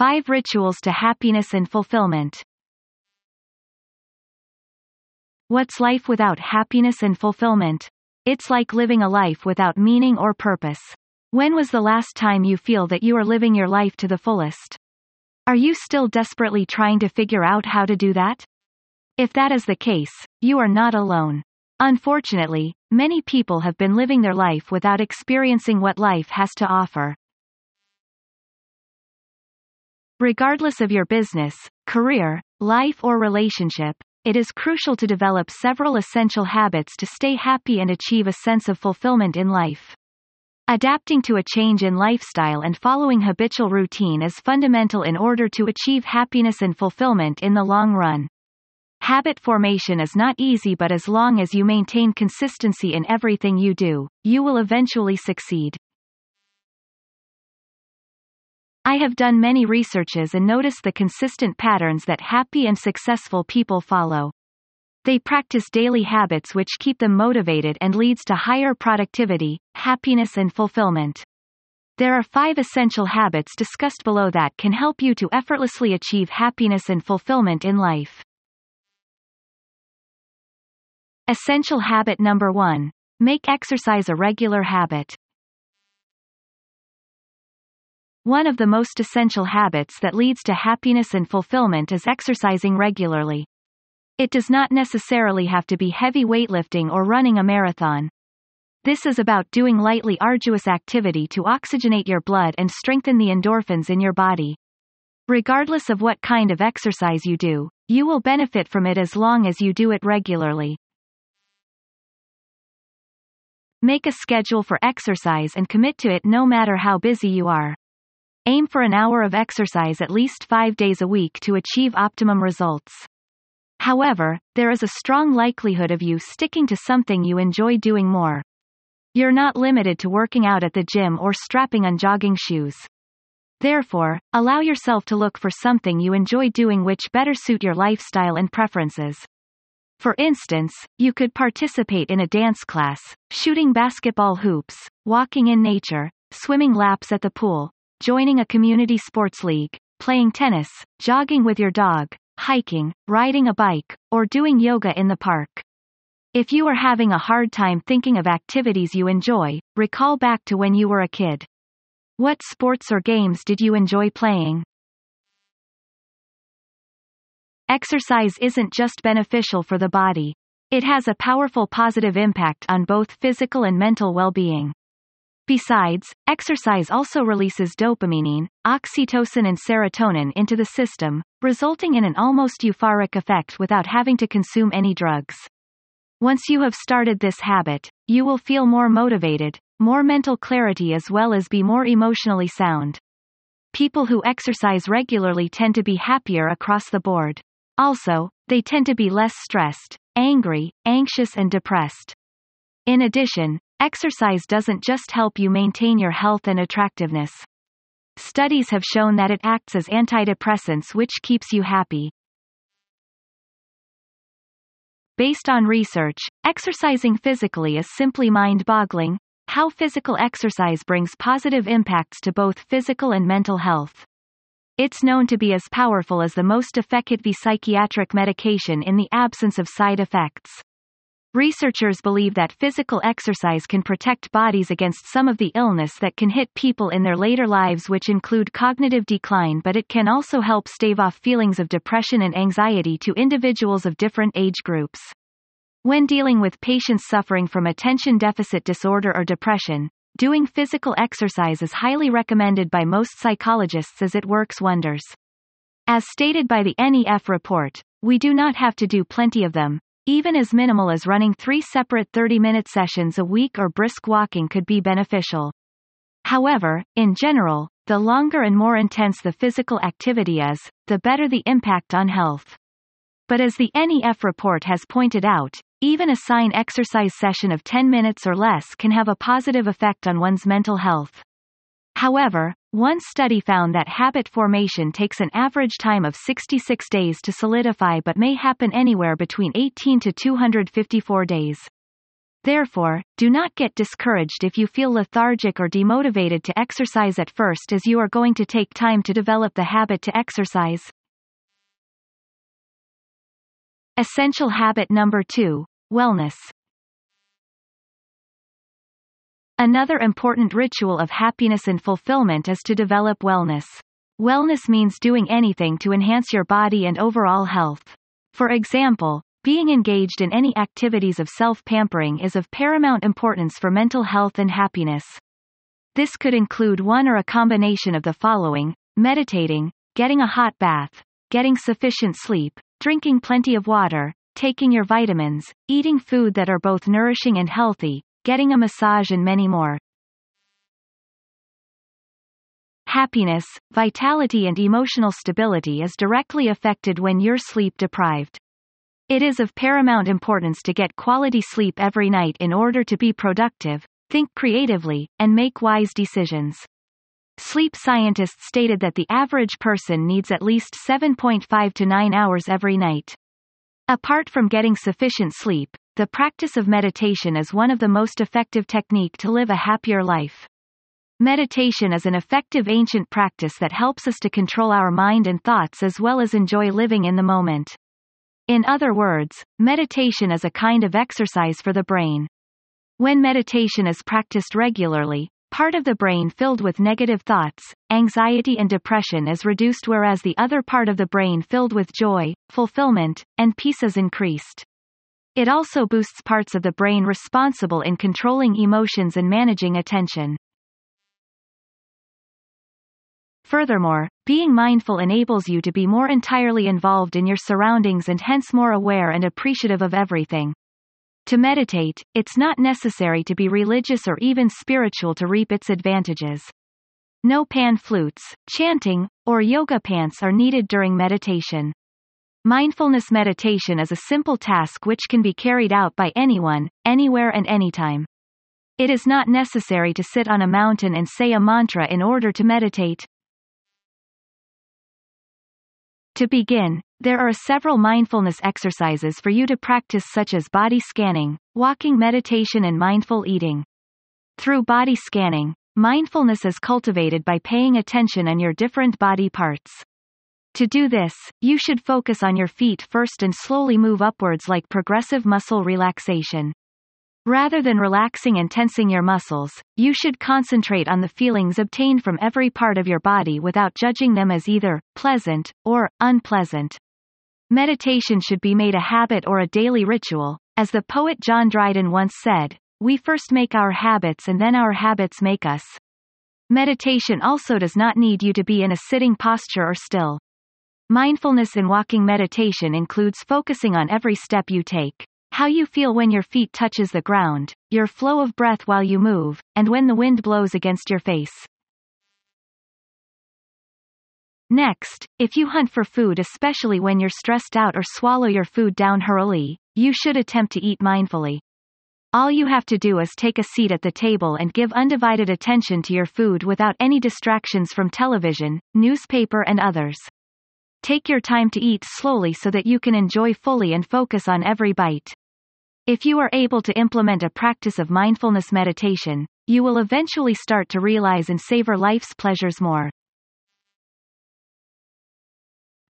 5 Rituals to Happiness and Fulfillment. What's life without happiness and fulfillment? It's like living a life without meaning or purpose. When was the last time you feel that you are living your life to the fullest? Are you still desperately trying to figure out how to do that? If that is the case, you are not alone. Unfortunately, many people have been living their life without experiencing what life has to offer. Regardless of your business, career, life or relationship, it is crucial to develop several essential habits to stay happy and achieve a sense of fulfillment in life. Adapting to a change in lifestyle and following habitual routine is fundamental in order to achieve happiness and fulfillment in the long run. Habit formation is not easy but as long as you maintain consistency in everything you do, you will eventually succeed. I have done many researches and noticed the consistent patterns that happy and successful people follow. They practice daily habits which keep them motivated and leads to higher productivity, happiness and fulfillment. There are five essential habits discussed below that can help you to effortlessly achieve happiness and fulfillment in life. Essential habit number one. Make exercise a regular habit. One of the most essential habits that leads to happiness and fulfillment is exercising regularly. It does not necessarily have to be heavy weightlifting or running a marathon. This is about doing lightly arduous activity to oxygenate your blood and strengthen the endorphins in your body. Regardless of what kind of exercise you do, you will benefit from it as long as you do it regularly. Make a schedule for exercise and commit to it no matter how busy you are. Aim for an hour of exercise at least five days a week to achieve optimum results. However, there is a strong likelihood of you sticking to something you enjoy doing more. You're not limited to working out at the gym or strapping on jogging shoes. Therefore, allow yourself to look for something you enjoy doing which better suit your lifestyle and preferences. For instance, you could participate in a dance class, shooting basketball hoops, walking in nature, swimming laps at the pool, joining a community sports league, playing tennis, jogging with your dog, hiking, riding a bike, or doing yoga in the park. If you are having a hard time thinking of activities you enjoy, recall back to when you were a kid. What sports or games did you enjoy playing? Exercise isn't just beneficial for the body. It has a powerful positive impact on both physical and mental well-being. Besides, exercise also releases dopamine, oxytocin and serotonin into the system, resulting in an almost euphoric effect without having to consume any drugs. Once you have started this habit, you will feel more motivated, more mental clarity as well as be more emotionally sound. People who exercise regularly tend to be happier across the board. Also, they tend to be less stressed, angry, anxious and depressed. In addition, Exercise doesn't just help you maintain your health and attractiveness. Studies have shown that it acts as antidepressants which keeps you happy. Based on research, exercising physically is simply mind-boggling, how physical exercise brings positive impacts to both physical and mental health. It's known to be as powerful as the most effective psychiatric medication in the absence of side effects. Researchers believe that physical exercise can protect bodies against some of the illness that can hit people in their later lives which include cognitive decline but it can also help stave off feelings of depression and anxiety to individuals of different age groups. When dealing with patients suffering from attention deficit disorder or depression, doing physical exercise is highly recommended by most psychologists as it works wonders. As stated by the NEF report, we do not have to do plenty of them, even as minimal as running three separate 30-minute sessions a week or brisk walking could be beneficial. However, in general, the longer and more intense the physical activity is, the better the impact on health. But as the NEF report has pointed out, even a sign exercise session of 10 minutes or less can have a positive effect on one's mental health. However, one study found that habit formation takes an average time of 66 days to solidify but may happen anywhere between 18 to 254 days. Therefore, do not get discouraged if you feel lethargic or demotivated to exercise at first as you are going to take time to develop the habit to exercise. Essential habit number 2. Wellness. Another important ritual of happiness and fulfillment is to develop wellness. Wellness means doing anything to enhance your body and overall health. For example, being engaged in any activities of self-pampering is of paramount importance for mental health and happiness. This could include one or a combination of the following, meditating, getting a hot bath, getting sufficient sleep, drinking plenty of water, taking your vitamins, eating food that are both nourishing and healthy, getting a massage and many more. Happiness, vitality and emotional stability is directly affected when you're sleep deprived. It is of paramount importance to get quality sleep every night in order to be productive, think creatively, and make wise decisions. Sleep scientists stated that the average person needs at least 7.5 to 9 hours every night. Apart from getting sufficient sleep, the practice of meditation is one of the most effective technique to live a happier life. Meditation is an effective ancient practice that helps us to control our mind and thoughts as well as enjoy living in the moment. In other words, meditation is a kind of exercise for the brain. When meditation is practiced regularly, part of the brain filled with negative thoughts, anxiety and depression is reduced whereas the other part of the brain filled with joy, fulfillment, and peace is increased. It also boosts parts of the brain responsible in controlling emotions and managing attention. Furthermore, being mindful enables you to be more entirely involved in your surroundings and hence more aware and appreciative of everything. To meditate, it's not necessary to be religious or even spiritual to reap its advantages. No pan flutes, chanting, or yoga pants are needed during meditation. Mindfulness meditation is a simple task which can be carried out by anyone, anywhere and anytime. It is not necessary to sit on a mountain and say a mantra in order to meditate. To begin, there are several mindfulness exercises for you to practice such as body scanning, walking meditation and mindful eating. Through body scanning, mindfulness is cultivated by paying attention on your different body parts. To do this, you should focus on your feet first and slowly move upwards like progressive muscle relaxation. Rather than relaxing and tensing your muscles, you should concentrate on the feelings obtained from every part of your body without judging them as either pleasant or unpleasant. Meditation should be made a habit or a daily ritual, as the poet John Dryden once said, we first make our habits and then our habits make us. Meditation also does not need you to be in a sitting posture or still. Mindfulness in walking meditation includes focusing on every step you take. How you feel when your feet touches the ground, your flow of breath while you move, and when the wind blows against your face. Next, if you hunt for food especially when you're stressed out or swallow your food down hurriedly, you should attempt to eat mindfully. All you have to do is take a seat at the table and give undivided attention to your food without any distractions from television, newspaper and others. Take your time to eat slowly so that you can enjoy fully and focus on every bite. If you are able to implement a practice of mindfulness meditation, you will eventually start to realize and savor life's pleasures more.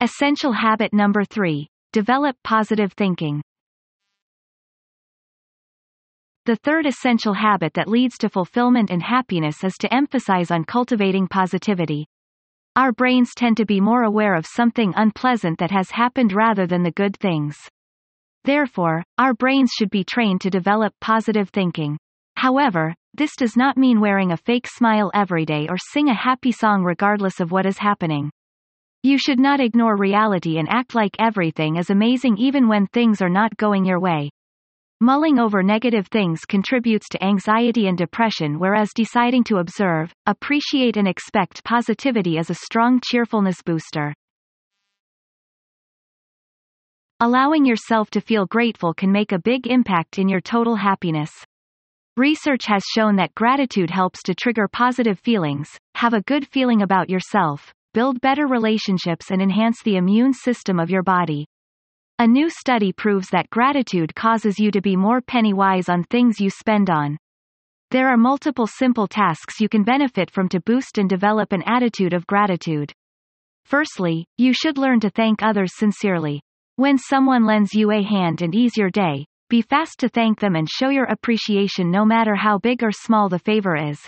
Essential habit number 3. Develop positive thinking. The third essential habit that leads to fulfillment and happiness is to emphasize on cultivating positivity. Our brains tend to be more aware of something unpleasant that has happened rather than the good things. Therefore, our brains should be trained to develop positive thinking. However, this does not mean wearing a fake smile every day or sing a happy song regardless of what is happening. You should not ignore reality and act like everything is amazing even when things are not going your way. Mulling over negative things contributes to anxiety and depression whereas deciding to observe, appreciate and expect positivity is a strong cheerfulness booster. Allowing yourself to feel grateful can make a big impact in your total happiness. Research has shown that gratitude helps to trigger positive feelings, have a good feeling about yourself, build better relationships and enhance the immune system of your body. A new study proves that gratitude causes you to be more penny wise on things you spend on. There are multiple simple tasks you can benefit from to boost and develop an attitude of gratitude. Firstly, you should learn to thank others sincerely. When someone lends you a hand and ease your day, be fast to thank them and show your appreciation no matter how big or small the favor is.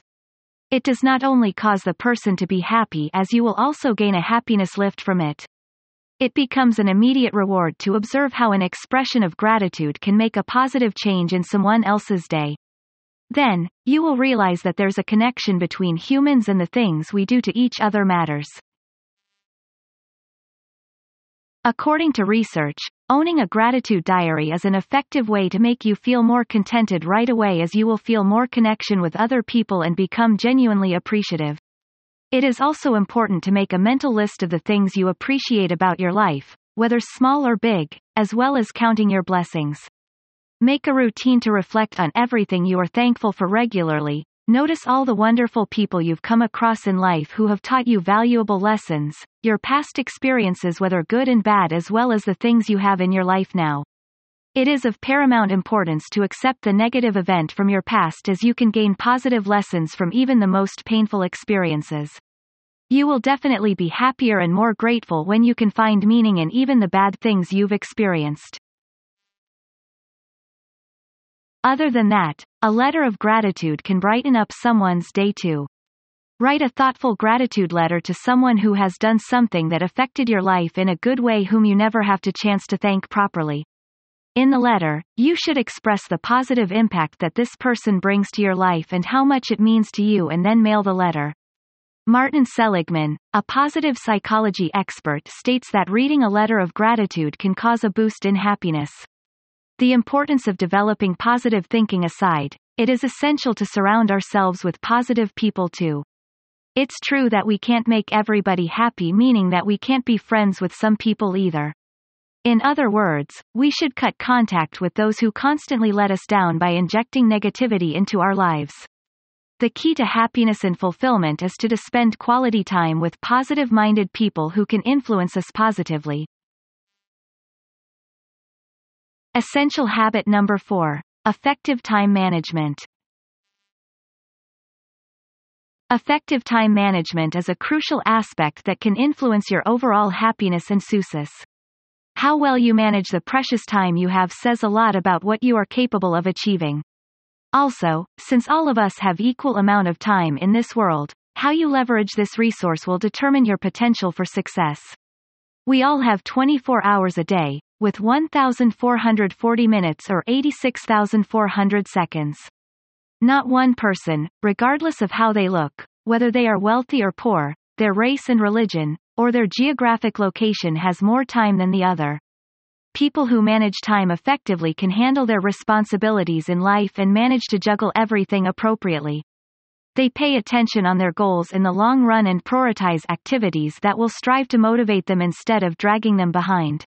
It does not only cause the person to be happy as you will also gain a happiness lift from it. It becomes an immediate reward to observe how an expression of gratitude can make a positive change in someone else's day. Then, you will realize that there's a connection between humans and the things we do to each other matters. According to research, owning a gratitude diary is an effective way to make you feel more contented right away as you will feel more connection with other people and become genuinely appreciative. It is also important to make a mental list of the things you appreciate about your life, whether small or big, as well as counting your blessings. Make a routine to reflect on everything you are thankful for regularly. Notice all the wonderful people you've come across in life who have taught you valuable lessons, your past experiences whether good and bad as well as the things you have in your life now. It is of paramount importance to accept the negative event from your past as you can gain positive lessons from even the most painful experiences. You will definitely be happier and more grateful when you can find meaning in even the bad things you've experienced. Other than that, a letter of gratitude can brighten up someone's day too. Write a thoughtful gratitude letter to someone who has done something that affected your life in a good way whom you never have to chance to thank properly. In the letter, you should express the positive impact that this person brings to your life and how much it means to you and then mail the letter. Martin Seligman, a positive psychology expert states that reading a letter of gratitude can cause a boost in happiness. The importance of developing positive thinking aside, it is essential to surround ourselves with positive people too. It's true that we can't make everybody happy meaning that we can't be friends with some people either. In other words, we should cut contact with those who constantly let us down by injecting negativity into our lives. The key to happiness and fulfillment is to, spend quality time with positive-minded people who can influence us positively. Essential habit number 4. Effective time management. Effective time management is a crucial aspect that can influence your overall happiness and success. How well you manage the precious time you have says a lot about what you are capable of achieving. Also, since all of us have equal amount of time in this world, how you leverage this resource will determine your potential for success. We all have 24 hours a day, with 1,440 minutes or 86,400 seconds. Not one person, regardless of how they look, whether they are wealthy or poor, their race and religion, or their geographic location has more time than the other. People who manage time effectively can handle their responsibilities in life and manage to juggle everything appropriately. They pay attention on their goals in the long run and prioritize activities that will strive to motivate them instead of dragging them behind.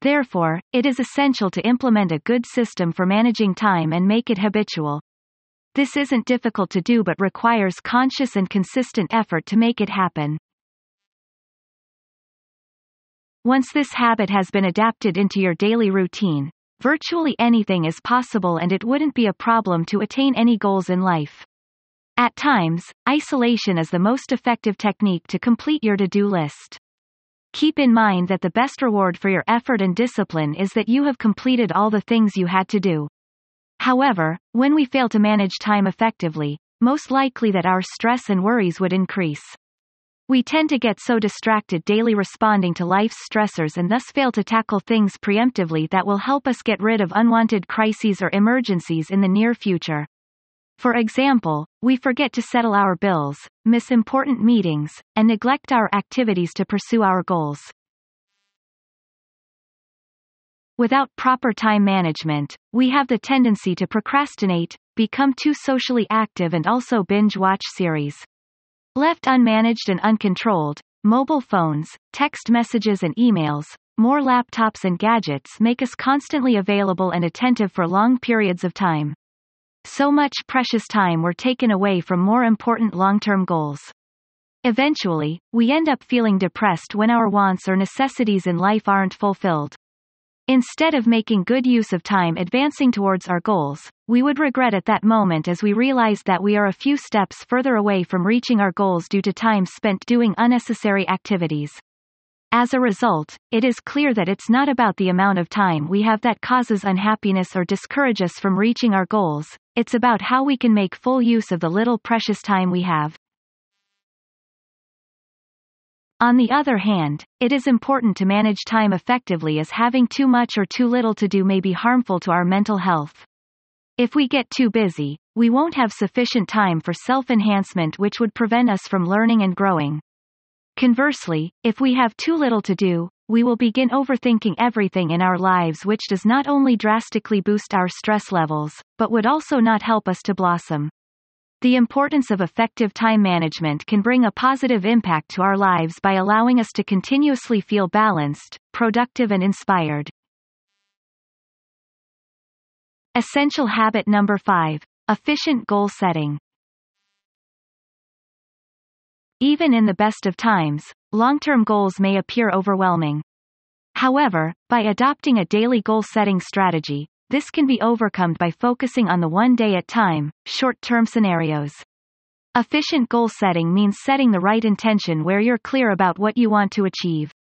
Therefore, it is essential to implement a good system for managing time and make it habitual. This isn't difficult to do but requires conscious and consistent effort to make it happen. Once this habit has been adapted into your daily routine, virtually anything is possible and it wouldn't be a problem to attain any goals in life. At times, isolation is the most effective technique to complete your to-do list. Keep in mind that the best reward for your effort and discipline is that you have completed all the things you had to do. However, when we fail to manage time effectively, most likely that our stress and worries would increase. We tend to get so distracted daily responding to life's stressors and thus fail to tackle things preemptively that will help us get rid of unwanted crises or emergencies in the near future. For example, we forget to settle our bills, miss important meetings, and neglect our activities to pursue our goals. Without proper time management, we have the tendency to procrastinate, become too socially active and also binge watch series. Left unmanaged and uncontrolled, mobile phones, text messages and emails, more laptops and gadgets make us constantly available and attentive for long periods of time. So much precious time were taken away from more important long-term goals. Eventually, we end up feeling depressed when our wants or necessities in life aren't fulfilled. Instead of making good use of time advancing towards our goals, we would regret at that moment as we realized that we are a few steps further away from reaching our goals due to time spent doing unnecessary activities. As a result, it is clear that it's not about the amount of time we have that causes unhappiness or discourages us from reaching our goals, it's about how we can make full use of the little precious time we have. On the other hand, it is important to manage time effectively as having too much or too little to do may be harmful to our mental health. If we get too busy, we won't have sufficient time for self-enhancement which would prevent us from learning and growing. Conversely, if we have too little to do, we will begin overthinking everything in our lives which does not only drastically boost our stress levels, but would also not help us to blossom. The importance of effective time management can bring a positive impact to our lives by allowing us to continuously feel balanced, productive and inspired. Essential habit number 5. Efficient goal setting. Even in the best of times, long-term goals may appear overwhelming. However, by adopting a daily goal-setting strategy, this can be overcome by focusing on the one day at time, short-term scenarios. Efficient goal setting means setting the right intention where you're clear about what you want to achieve.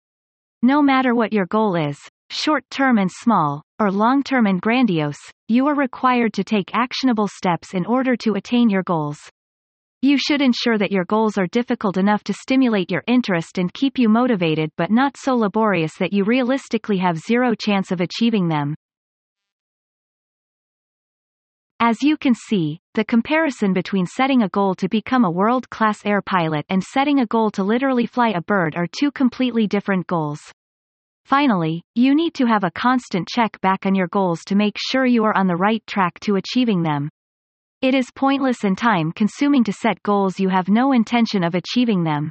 No matter what your goal is, short-term and small, or long-term and grandiose, you are required to take actionable steps in order to attain your goals. You should ensure that your goals are difficult enough to stimulate your interest and keep you motivated but not so laborious that you realistically have zero chance of achieving them. As you can see, the comparison between setting a goal to become a world-class air pilot and setting a goal to literally fly a bird are two completely different goals. Finally, you need to have a constant check back on your goals to make sure you are on the right track to achieving them. It is pointless and time-consuming to set goals you have no intention of achieving them.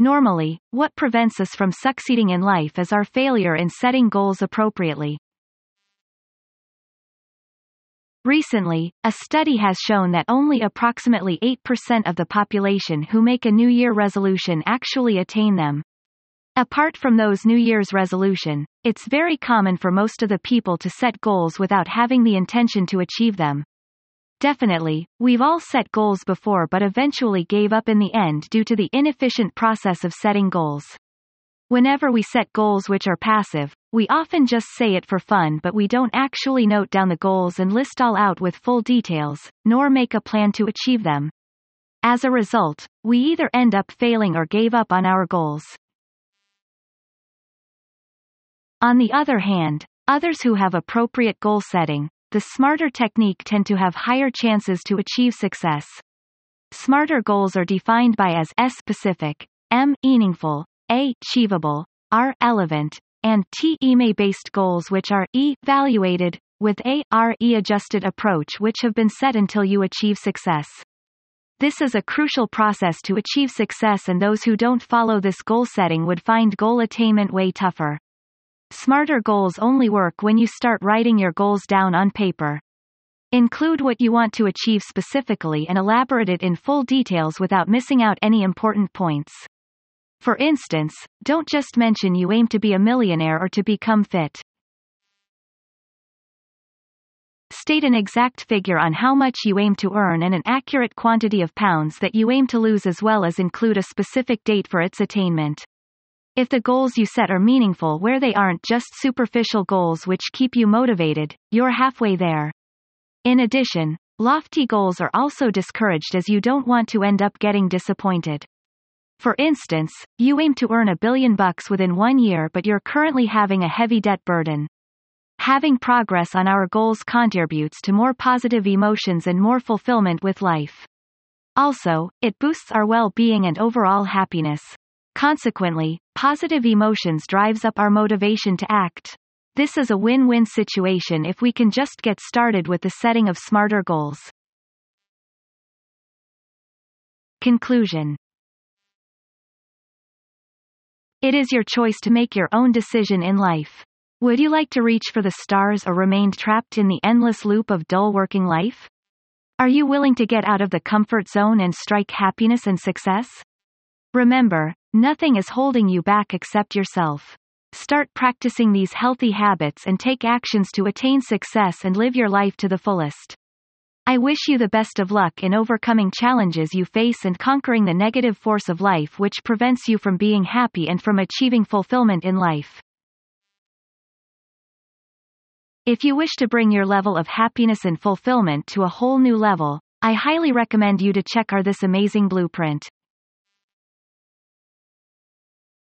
Normally, what prevents us from succeeding in life is our failure in setting goals appropriately. Recently, a study has shown that only approximately 8% of the population who make a New Year resolution actually attain them. Apart from those New Year's resolution, it's very common for most of the people to set goals without having the intention to achieve them. Definitely, we've all set goals before but eventually gave up in the end due to the inefficient process of setting goals. Whenever we set goals which are passive, we often just say it for fun but we don't actually note down the goals and list all out with full details, nor make a plan to achieve them. As a result, we either end up failing or gave up on our goals. On the other hand, others who have appropriate goal setting, the smarter technique tend to have higher chances to achieve success. Smarter goals are defined by as S specific, M meaningful, a achievable, R relevant, and TEMA-based goals which are evaluated, with A R E adjusted approach which have been set until you achieve success. This is a crucial process to achieve success and those who don't follow this goal setting would find goal attainment way tougher. Smarter goals only work when you start writing your goals down on paper. Include what you want to achieve specifically and elaborate it in full details without missing out any important points. For instance, don't just mention you aim to be a millionaire or to become fit. State an exact figure on how much you aim to earn and an accurate quantity of pounds that you aim to lose as well as include a specific date for its attainment. If the goals you set are meaningful where they aren't just superficial goals which keep you motivated, you're halfway there. In addition, lofty goals are also discouraged as you don't want to end up getting disappointed. For instance, you aim to earn a billion bucks within one year but you're currently having a heavy debt burden. Having progress on our goals contributes to more positive emotions and more fulfillment with life. Also, it boosts our well-being and overall happiness. Consequently, positive emotions drives up our motivation to act. This is a win-win situation if we can just get started with the setting of smarter goals. Conclusion it is your choice to make your own decision in life. Would you like to reach for the stars or remain trapped in the endless loop of dull working life? Are you willing to get out of the comfort zone and strike happiness and success? Remember, nothing is holding you back except yourself. Start practicing these healthy habits and take actions to attain success and live your life to the fullest. I wish you the best of luck in overcoming challenges you face and conquering the negative force of life which prevents you from being happy and from achieving fulfillment in life. If you wish to bring your level of happiness and fulfillment to a whole new level, I highly recommend you to check our This Amazing Blueprint.